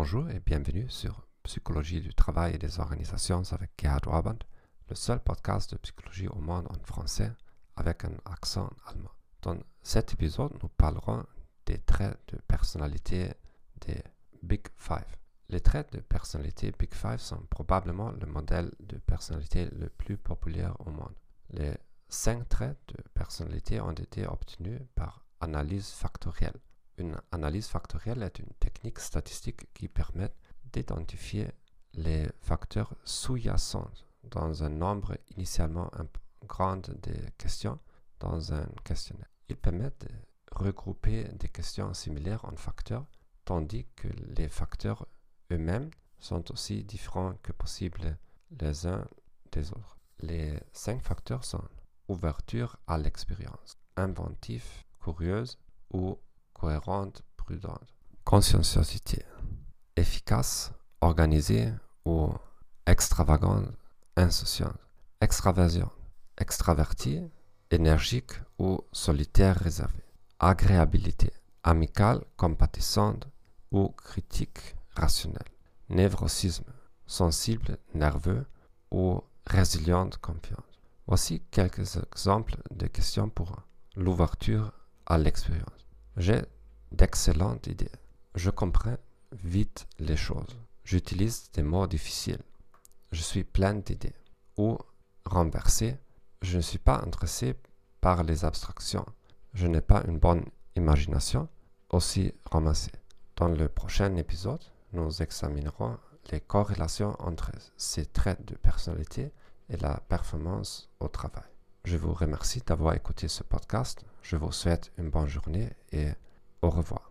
Bonjour et bienvenue sur Psychologie du travail et des organisations avec Gerhard Waband, le seul podcast de psychologie au monde en français avec un accent allemand. Dans cet épisode, nous parlerons des traits de personnalité des Big Five. Les traits de personnalité Big Five sont probablement le modèle de personnalité le plus populaire au monde. Les cinq traits de personnalité ont été obtenus par analyse factorielle. Une analyse factorielle est une technique statistique qui permet d'identifier les facteurs sous-jacents dans un nombre initialement grand de questions dans un questionnaire. Il permet de regrouper des questions similaires en facteurs, tandis que les facteurs eux-mêmes sont aussi différents que possible les uns des autres. Les cinq facteurs sont ouverture à l'expérience, inventif, curieuse ou cohérente, prudente. Conscienciosité. Efficace, organisée ou extravagante, insouciante. Extraversion. Extraverti, énergique ou solitaire réservé. Agréabilité. Amicale, compatissante ou critique rationnelle. Névrosisme. Sensible, nerveux ou résiliente, confiante. Voici quelques exemples de questions pour l'ouverture à l'expérience. J'ai d'excellentes idées. Je comprends vite les choses. J'utilise des mots difficiles. Je suis plein d'idées. Ou renversé, je ne suis pas intéressé par les abstractions. Je n'ai pas une bonne imagination, aussi ramassée. Dans le prochain épisode, nous examinerons les corrélations entre ces traits de personnalité et la performance au travail. Je vous remercie d'avoir écouté ce podcast. Je vous souhaite une bonne journée et au revoir.